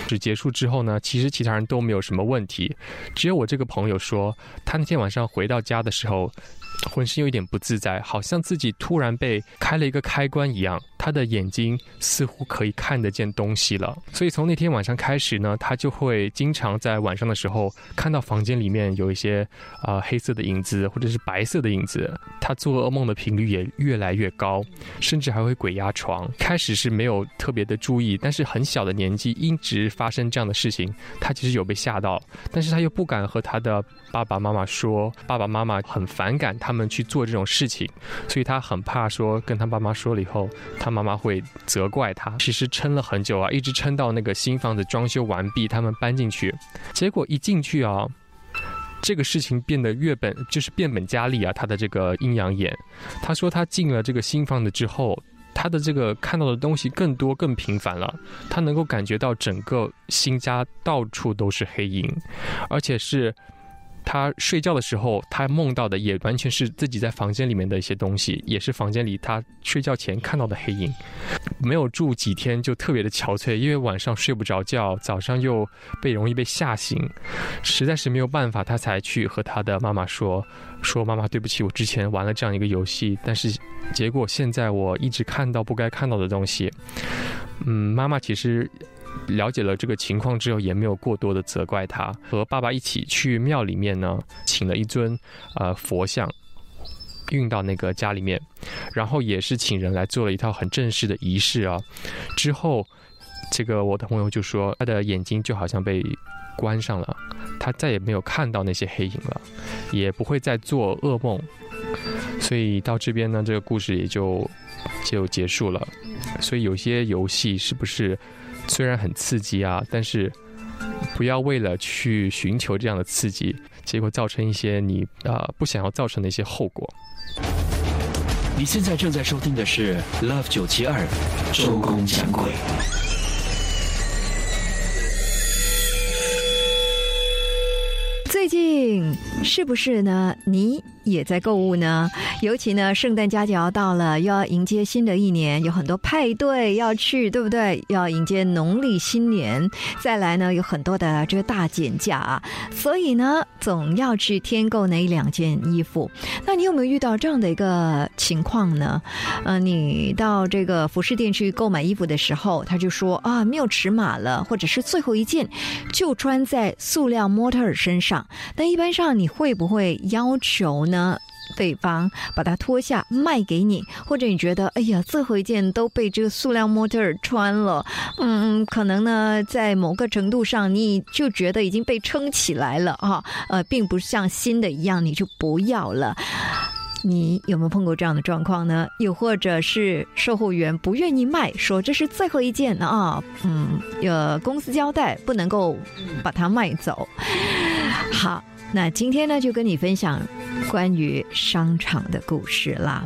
只结束之后呢，其实其他人都没有什么问题，只有我这个朋友说，他那天晚上回到家的时候。浑身有一点不自在，好像自己突然被开了一个开关一样。他的眼睛似乎可以看得见东西了，所以从那天晚上开始呢，他就会经常在晚上的时候看到房间里面有一些啊黑色的影子或者是白色的影子。他做噩梦的频率也越来越高，甚至还会鬼压床。开始是没有特别的注意，但是很小的年纪一直发生这样的事情，他其实有被吓到，但是他又不敢和他的爸爸妈妈说，爸爸妈妈很反感他们去做这种事情，所以他很怕说跟他爸妈说了以后，他。妈妈会责怪他，其实撑了很久啊，一直撑到那个新房子装修完毕，他们搬进去，结果一进去啊，这个事情变得越本就是变本加厉啊。他的这个阴阳眼，他说他进了这个新房子之后，他的这个看到的东西更多更频繁了，他能够感觉到整个新家到处都是黑影，而且是。他睡觉的时候，他梦到的也完全是自己在房间里面的一些东西，也是房间里他睡觉前看到的黑影。没有住几天就特别的憔悴，因为晚上睡不着觉，早上又被容易被吓醒，实在是没有办法，他才去和他的妈妈说：“说妈妈，对不起，我之前玩了这样一个游戏，但是结果现在我一直看到不该看到的东西。”嗯，妈妈其实。了解了这个情况之后，也没有过多的责怪他，和爸爸一起去庙里面呢，请了一尊呃佛像，运到那个家里面，然后也是请人来做了一套很正式的仪式啊。之后，这个我的朋友就说，他的眼睛就好像被关上了，他再也没有看到那些黑影了，也不会再做噩梦。所以到这边呢，这个故事也就就结束了。所以有些游戏是不是虽然很刺激啊，但是不要为了去寻求这样的刺激，结果造成一些你啊、不想要造成的一些后果。你现在正在收听的是 Love 九七二周公讲鬼。最近是不是呢？你也在购物呢？尤其呢，圣诞佳节要到了，又要迎接新的一年，有很多派对要去，对不对？要迎接农历新年，再来呢，有很多的这个大减价啊，所以呢，总要去添购那一两件衣服。那你有没有遇到这样的一个情况呢？呃，你到这个服饰店去购买衣服的时候，他就说啊，没有尺码了，或者是最后一件就穿在塑料模特儿身上。但一般上你会不会要求呢？对方把它脱下卖给你，或者你觉得哎呀，最后一件都被这个塑料模特儿穿了，嗯，可能呢在某个程度上你就觉得已经被撑起来了啊，呃，并不像新的一样，你就不要了。你有没有碰过这样的状况呢？又或者是售货员不愿意卖，说这是最后一件啊，嗯，呃，公司交代不能够把它卖走。好，那今天呢就跟你分享关于商场的故事啦。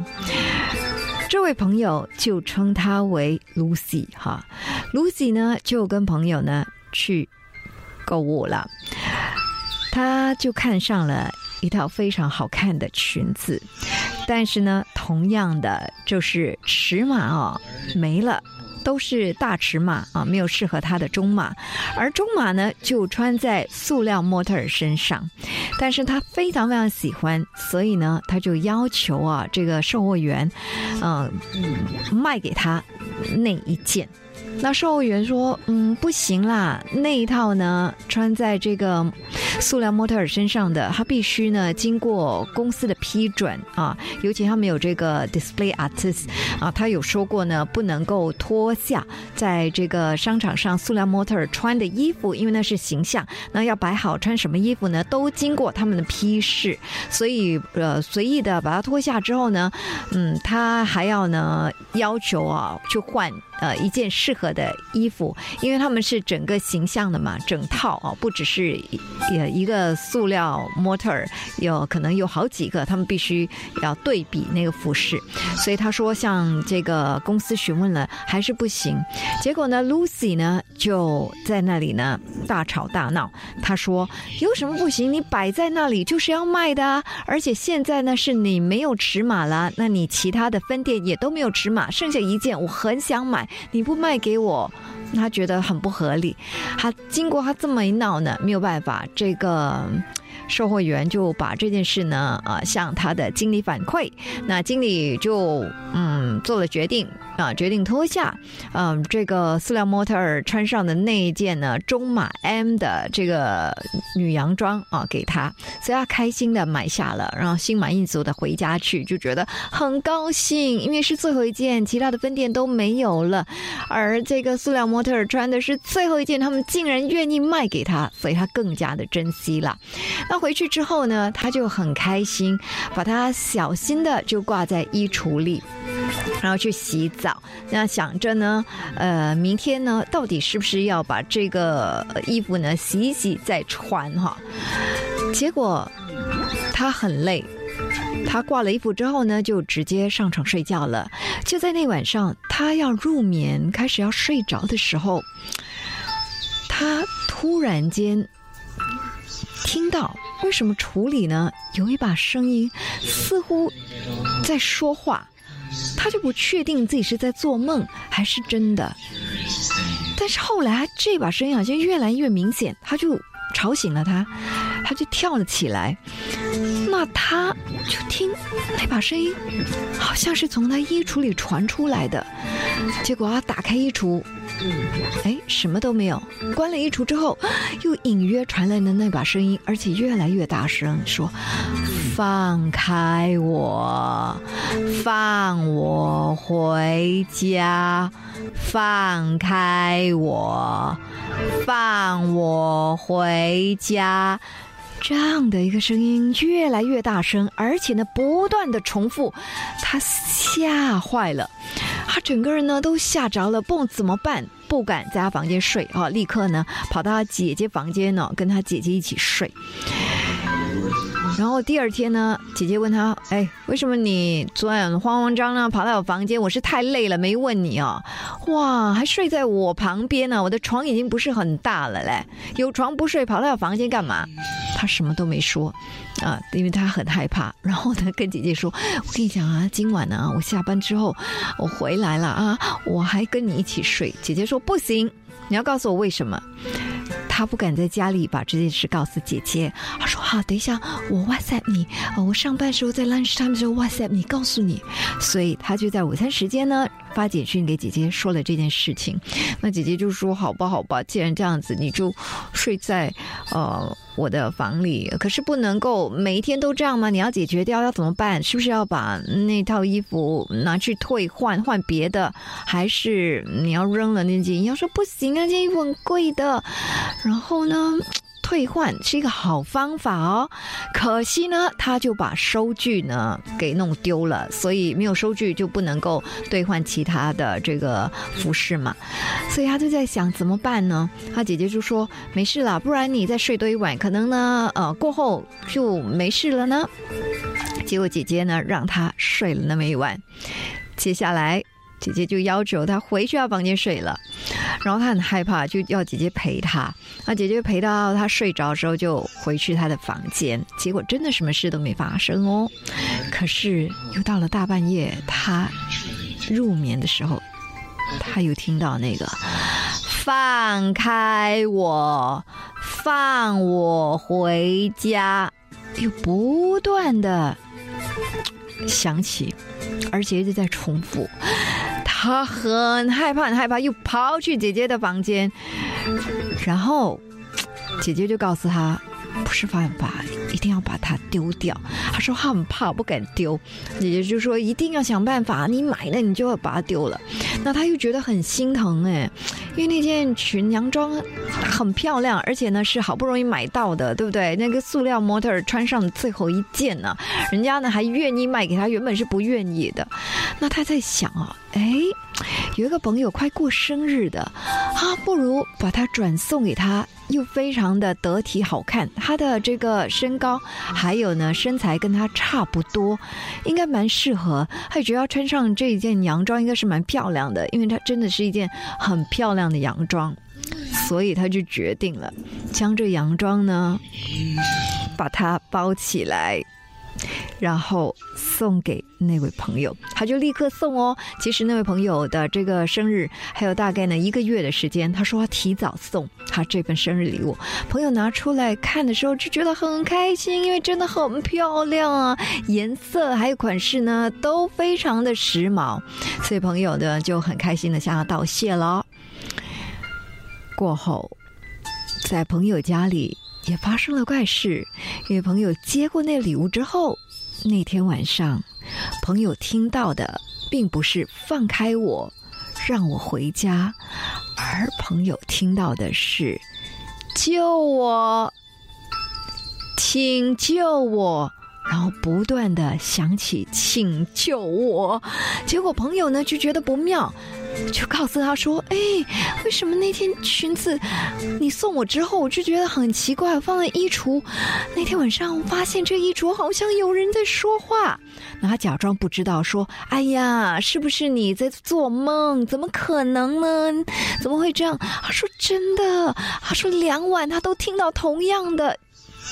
这位朋友就称她为 Lucy 哈，Lucy 呢就跟朋友呢去购物了，他就看上了一套非常好看的裙子，但是呢，同样的就是尺码哦没了。都是大尺码啊，没有适合她的中码，而中码呢就穿在塑料模特儿身上，但是她非常非常喜欢，所以呢，她就要求啊这个售货员，嗯、卖给她那一件。那售货员说：“嗯，不行啦，那一套呢，穿在这个塑料模特儿身上的，它必须呢经过公司的批准啊，尤其他们有这个 display artist 啊，他有说过呢，不能够脱下在这个商场上塑料模特儿穿的衣服，因为那是形象，那要摆好穿什么衣服呢，都经过他们的批示，所以呃，随意的把它脱下之后呢，嗯，他还要呢要求啊去换呃一件适合的衣服，因为他们是整个形象的嘛，整套啊，不只是一一个塑料模特，有可能有好几个，他们必须要对比那个服饰，所以他说向这个公司询问了，还是不行。结果呢，Lucy 呢就在那里呢大吵大闹，他说有什么不行？你摆在那里就是要卖的啊，而且现在呢是你没有尺码了，那你其他的分店也都没有尺码，剩下一件我很想买，你不卖给我，他觉得很不合理。他经过他这么一闹呢，没有办法，这个。售货员就把这件事呢，呃，向他的经理反馈。那经理就嗯做了决定啊、决定脱下嗯、这个塑料模特儿穿上的那一件呢中码 M 的这个女洋装啊给他，所以他开心的买下了，然后心满意足的回家去，就觉得很高兴，因为是最后一件，其他的分店都没有了，而这个塑料模特儿穿的是最后一件，他们竟然愿意卖给他，所以他更加的珍惜了。那回去之后呢，他就很开心，把它小心的就挂在衣橱里。然后去洗澡，那想着呢，呃，明天呢，到底是不是要把这个衣服呢洗一洗再穿哈？结果他很累，他挂了衣服之后呢，就直接上床睡觉了。就在那晚上，他要入眠，开始要睡着的时候，他突然间听到为什么橱里呢有一把声音，似乎在说话。他就不确定自己是在做梦还是真的，但是后来这把声音好像越来越明显，他就吵醒了他，他就跳了起来。那他就听那把声音，好像是从他衣橱里传出来的。结果他打开衣橱，哎，什么都没有。关了衣橱之后，又隐约传来的那把声音，而且越来越大声，说：“放开我，放我回家，放开我，放我回家。”这样的一个声音越来越大声，而且呢不断的重复，他吓坏了，他整个人呢都吓着了，不怎么办？不敢在他房间睡啊，立刻呢跑到他姐姐房间呢，跟他姐姐一起睡。然后第二天呢，姐姐问他：“哎，为什么你昨晚慌慌张张跑到我房间？我是太累了，没问你哦。哇，还睡在我旁边呢，我的床已经不是很大了嘞，有床不睡，跑到我房间干嘛？”他什么都没说，啊，因为他很害怕。然后呢，跟姐姐说：“我跟你讲啊，今晚呢，我下班之后我回来了啊，我还跟你一起睡。”姐姐说：“不行，你要告诉我为什么。”他不敢在家里把这件事告诉姐姐。他说：“好，等一下我 WhatsApp 你，我上班时候在 lunch time 的时候 WhatsApp 你，告诉你。”所以他就在午餐时间呢发简讯给姐姐说了这件事情。那姐姐就说：“好吧，好吧，既然这样子，你就睡在呃我的房里。可是不能够每一天都这样吗？你要解决掉要怎么办？是不是要把那套衣服拿去退换换别的？还是你要扔了那件？你要说不行啊，这件衣服很贵的。”然后呢，退换是一个好方法哦。可惜呢，他就把收据呢给弄丢了，所以没有收据就不能够兑换其他的这个服饰嘛。所以他就在想怎么办呢？他姐姐就说没事了，不然你再睡多一晚，可能呢呃过后就没事了呢。结果姐姐呢让他睡了那么一晚，接下来。姐姐就要求他回去他房间睡了，然后他很害怕，就要姐姐陪他。那姐姐陪到他睡着之后，就回去他的房间。结果真的什么事都没发生哦。可是又到了大半夜，他入眠的时候，他又听到那个“放开我，放我回家”，又不断的响起，而且一直在重复。他很害怕，很害怕，又跑去姐姐的房间，然后姐姐就告诉他，不是办法，一定要把它丢掉。他说他很怕，不敢丢。姐姐就说一定要想办法，你买了你就要把它丢了。那他又觉得很心疼哎，因为那件裙洋装很漂亮，而且呢是好不容易买到的，对不对？那个塑料模特穿上的最后一件呢，人家呢还愿意卖给他，原本是不愿意的。那他在想啊。哎，有一个朋友快过生日的，啊，不如把它转送给他，又非常的得体好看。他的这个身高还有呢身材跟他差不多，应该蛮适合。她觉得要穿上这一件洋装应该是蛮漂亮的，因为它真的是一件很漂亮的洋装，所以他就决定了将这洋装呢把它包起来。然后送给那位朋友，他就立刻送哦。其实那位朋友的这个生日还有大概呢一个月的时间，他说要提早送他这份生日礼物。朋友拿出来看的时候就觉得很开心，因为真的很漂亮啊，颜色还有款式呢都非常的时髦，所以朋友呢就很开心的向他道谢了。过后，在朋友家里。也发生了怪事，因为朋友接过那礼物之后，那天晚上，朋友听到的并不是“放开我，让我回家”，而朋友听到的是“救我，请救我”，然后不断的响起“请救我”，结果朋友呢就觉得不妙。就告诉他说：“哎，为什么那天裙子你送我之后，我就觉得很奇怪？放在衣橱，那天晚上我发现这衣橱好像有人在说话。那他假装不知道，说：‘哎呀，是不是你在做梦？怎么可能呢？怎么会这样？’他说：‘真的。’他说两晚他都听到同样的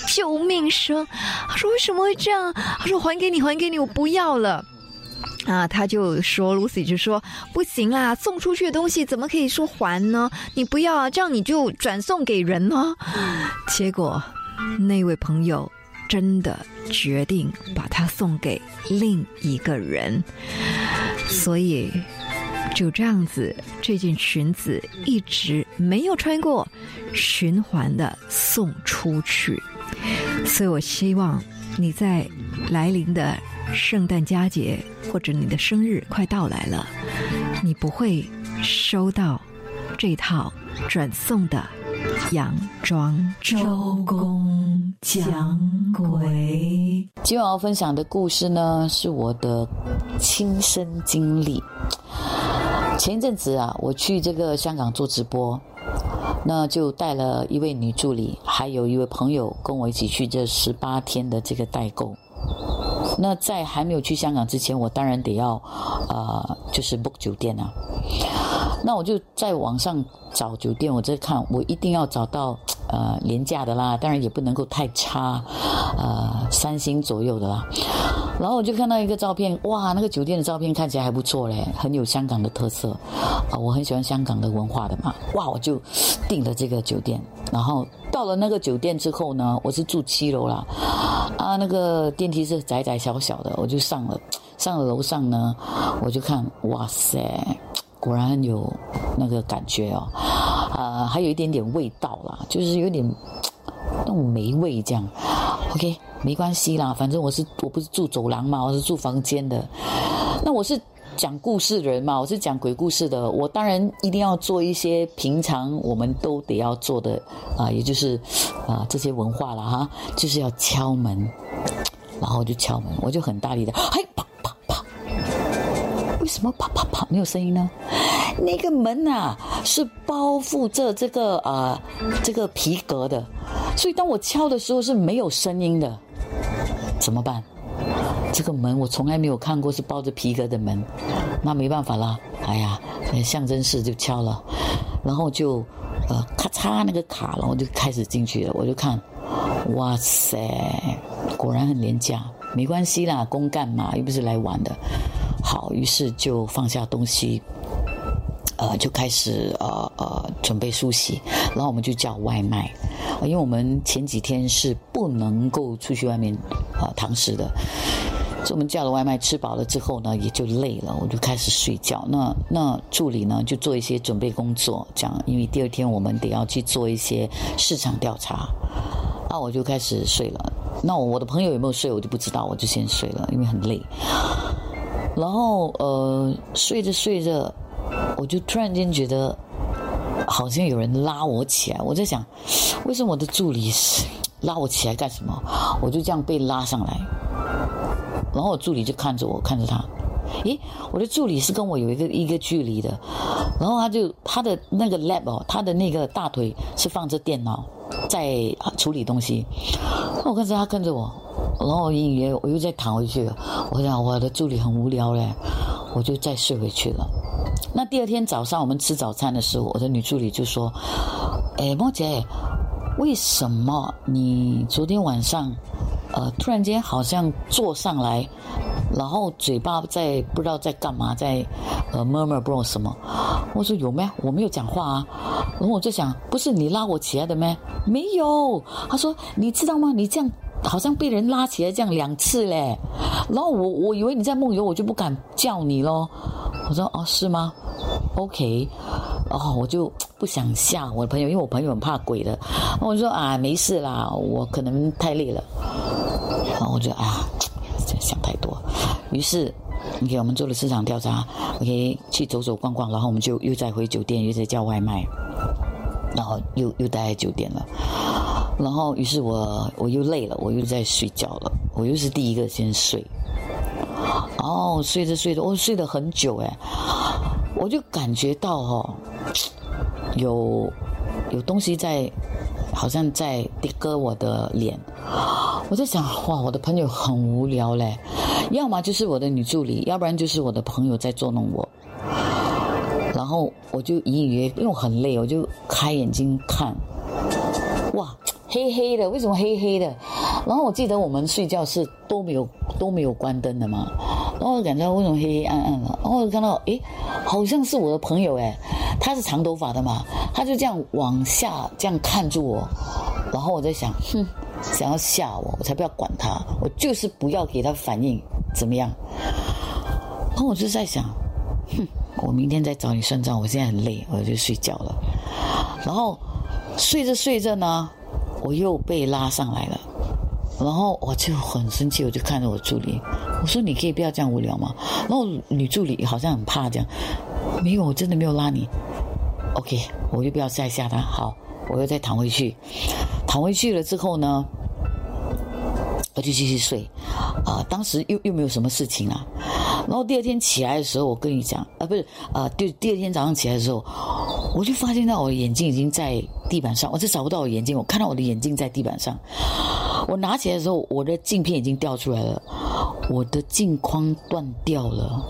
救命声。他说：‘为什么会这样？’他说：‘还给你，还给你，我不要了。’”啊，他就说，Lucy 就说不行啦，送出去的东西怎么可以说还呢？你不要啊，这样你就转送给人呢。结果那位朋友真的决定把它送给另一个人，所以就这样子，这件裙子一直没有穿过，循环的送出去。所以我希望你在来临的。圣诞佳节，或者你的生日快到来了，你不会收到这套转送的洋装。周公讲鬼。今晚要分享的故事呢，是我的亲身经历。前一阵子啊，我去这个香港做直播，那就带了一位女助理，还有一位朋友跟我一起去这十八天的这个代购。那在还没有去香港之前，我当然得要，呃，就是 book 酒店啊。那我就在网上找酒店，我在看，我一定要找到呃廉价的啦，当然也不能够太差，呃三星左右的啦。然后我就看到一个照片，哇，那个酒店的照片看起来还不错嘞，很有香港的特色啊，我很喜欢香港的文化的嘛，哇，我就订了这个酒店。然后到了那个酒店之后呢，我是住七楼啦，啊，那个电梯是窄窄小小的，我就上了，上了楼上呢，我就看，哇塞，果然很有那个感觉哦，啊，还有一点点味道啦，就是有点那种霉味这样。OK，没关系啦，反正我是我不是住走廊嘛，我是住房间的。那我是讲故事的人嘛，我是讲鬼故事的，我当然一定要做一些平常我们都得要做的啊，也就是啊这些文化了哈，就是要敲门，然后就敲门，我就很大力的，嘿啪啪啪，为什么啪啪啪没有声音呢？那个门啊是包覆着这个啊这个皮革的，所以当我敲的时候是没有声音的，怎么办？这个门我从来没有看过是包着皮革的门，那没办法啦，哎呀，象征式就敲了，然后就呃咔嚓那个卡，然后就开始进去了，我就看，哇塞，果然很廉价，没关系啦，公干嘛又不是来玩的，好，于是就放下东西。呃，就开始呃呃准备梳洗，然后我们就叫外卖，因为我们前几天是不能够出去外面啊堂食的，所以我们叫了外卖，吃饱了之后呢，也就累了，我就开始睡觉。那那助理呢就做一些准备工作，这样，因为第二天我们得要去做一些市场调查，那我就开始睡了。那我的朋友有没有睡，我就不知道，我就先睡了，因为很累。然后呃，睡着睡着。我就突然间觉得，好像有人拉我起来。我在想，为什么我的助理是拉我起来干什么？我就这样被拉上来，然后我助理就看着我，看着他。咦，我的助理是跟我有一个一个距离的，然后他就他的那个 lab 哦，他的那个大腿是放着电脑在处理东西。我看着他跟着我，然后我隐约我又再躺回去了。我想我的助理很无聊嘞，我就再睡回去了。那第二天早上我们吃早餐的时候，我的女助理就说：“哎，莫姐，为什么你昨天晚上，呃，突然间好像坐上来，然后嘴巴在不知道在干嘛，在呃默默不知道什么？”我说：“有咩？我没有讲话啊。”然后我就想：“不是你拉我起来的咩？没有。”他说：“你知道吗？你这样好像被人拉起来这样两次嘞。”然后我我以为你在梦游，我就不敢叫你咯。我说：“哦，是吗？” OK，哦，我就不想吓我的朋友，因为我朋友很怕鬼的。我说啊，没事啦，我可能太累了。然后我就啊，想太多。于是，OK，我们做了市场调查，OK，去走走逛逛，然后我们就又再回酒店，又在叫外卖，然后又又待在酒店了。然后，于是我我又累了，我又在睡觉了。我又是第一个先睡。哦，睡着睡着，我睡得很久哎。我就感觉到哈，有有东西在，好像在割我的脸。我在想，哇，我的朋友很无聊嘞，要么就是我的女助理，要不然就是我的朋友在捉弄我。然后我就隐隐约，因为我很累，我就开眼睛看，哇，黑黑的，为什么黑黑的？然后我记得我们睡觉是都没有都没有关灯的嘛。然后我感觉为什么黑黑暗暗的？然后我看到，诶，好像是我的朋友，诶，他是长头发的嘛，他就这样往下这样看住我，然后我在想，哼，想要吓我，我才不要管他，我就是不要给他反应，怎么样？然后我就在想，哼，我明天再找你算账，我现在很累，我就睡觉了。然后睡着睡着呢，我又被拉上来了。然后我就很生气，我就看着我助理，我说：“你可以不要这样无聊吗？”然后女助理好像很怕这样，没有，我真的没有拉你。OK，我就不要再吓他。好，我又再躺回去，躺回去了之后呢，我就继续睡，啊、当时又又没有什么事情啊，然后第二天起来的时候，我跟你讲，啊，不是，啊，对，第二天早上起来的时候，我就发现到我的眼镜已经在地板上，我就找不到我眼镜，我看到我的眼镜在地板上，我拿起来的时候，我的镜片已经掉出来了，我的镜框断掉了，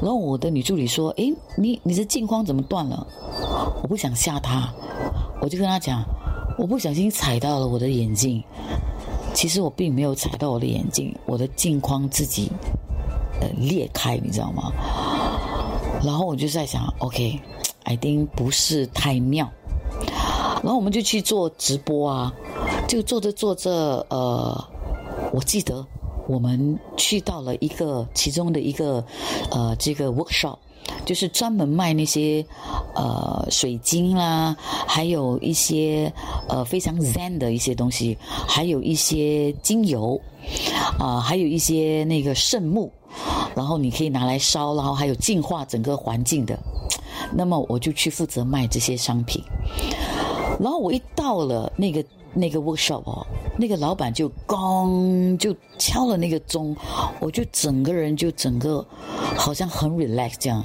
然后我的女助理说，诶，你你的镜框怎么断了？我不想吓她，我就跟她讲，我不小心踩到了我的眼镜。其实我并没有踩到我的眼镜，我的镜框自己呃裂开，你知道吗？然后我就在想，OK，I、think 不是太妙。然后我们就去做直播啊，就做着做着，呃，我记得我们去到了一个其中的一个呃这个 workshop，就是专门卖那些呃水晶啦，还有一些呃非常 zen 的一些东西，还有一些精油啊、还有一些那个圣木，然后你可以拿来烧，然后还有净化整个环境的。那么我就去负责卖这些商品。然后我一到了那个那个 workshop 哦，那个老板就刚就敲了那个钟，我就整个人就整个好像很 relax 这样。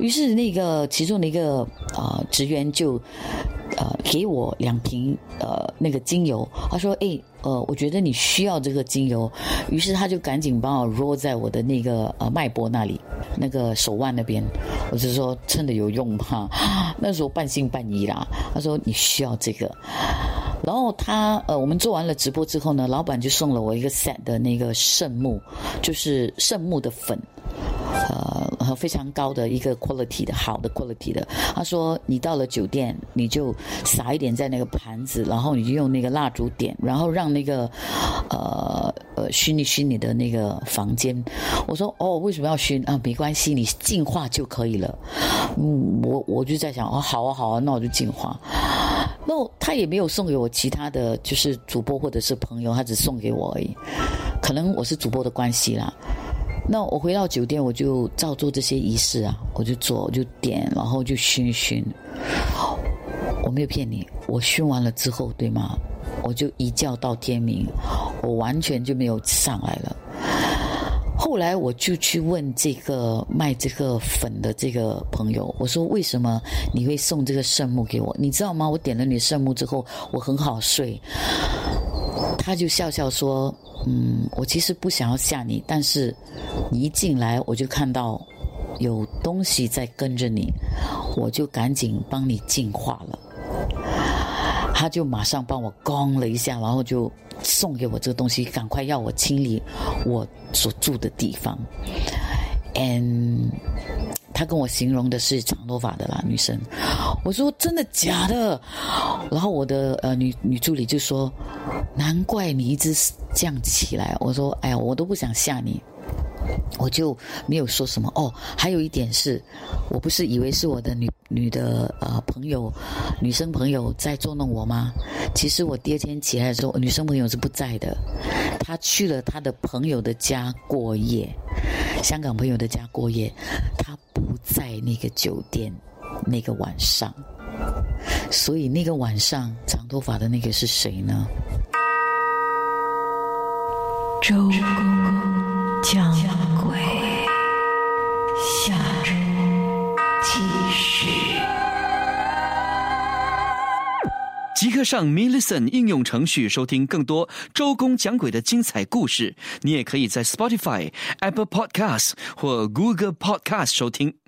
于是那个其中的一个啊、呃职员就呃给我两瓶呃那个精油，他说：“哎，呃，我觉得你需要这个精油。”于是他就赶紧帮我揉在我的那个呃脉搏那里，那个手腕那边。我就说真的有用吗？那时候半信半疑啦。他说你需要这个。然后他呃，我们做完了直播之后呢，老板就送了我一个 set 的那个圣木，就是圣木的粉。呃，非常高的一个 quality 的好的 quality 的。他说，你到了酒店，你就撒一点在那个盘子，然后你就用那个蜡烛点，然后让那个呃呃熏一熏你的那个房间。我说哦，为什么要熏啊？没关系，你净化就可以了。嗯，我我就在想，哦，好啊好啊，那我就净化。那他也没有送给我其他的就是主播或者是朋友，他只送给我而已。可能我是主播的关系啦。那我回到酒店，我就照做这些仪式啊，我就做，我就点，然后就熏熏。我没有骗你，我熏完了之后，对吗？我就一觉到天明，我完全就没有上来了。后来我就去问这个卖这个粉的这个朋友，我说为什么你会送这个圣木给我？你知道吗？我点了你圣木之后，我很好睡。他就笑笑说：“嗯，我其实不想要吓你，但是你一进来我就看到有东西在跟着你，我就赶紧帮你净化了。”他就马上帮我咣了一下，然后就送给我这个东西，赶快要我清理我所住的地方。And 他跟我形容的是长头发的啦，女生。我说真的假的？然后我的呃女女助理就说：“难怪你一直这样起来。”我说：“哎呀，我都不想吓你。”我就没有说什么哦。还有一点是，我不是以为是我的女女的呃朋友，女生朋友在捉弄我吗？其实我第二天起来的时候，女生朋友是不在的，她去了她的朋友的家过夜，香港朋友的家过夜，她不在那个酒店那个晚上，所以那个晚上长头发的那个是谁呢？周公公讲鬼，下周继续。即刻上 m i l l i c e n 应用程序收听更多周公讲鬼的精彩故事。你也可以在 Spotify、Apple Podcasts 或 Google Podcasts 收听。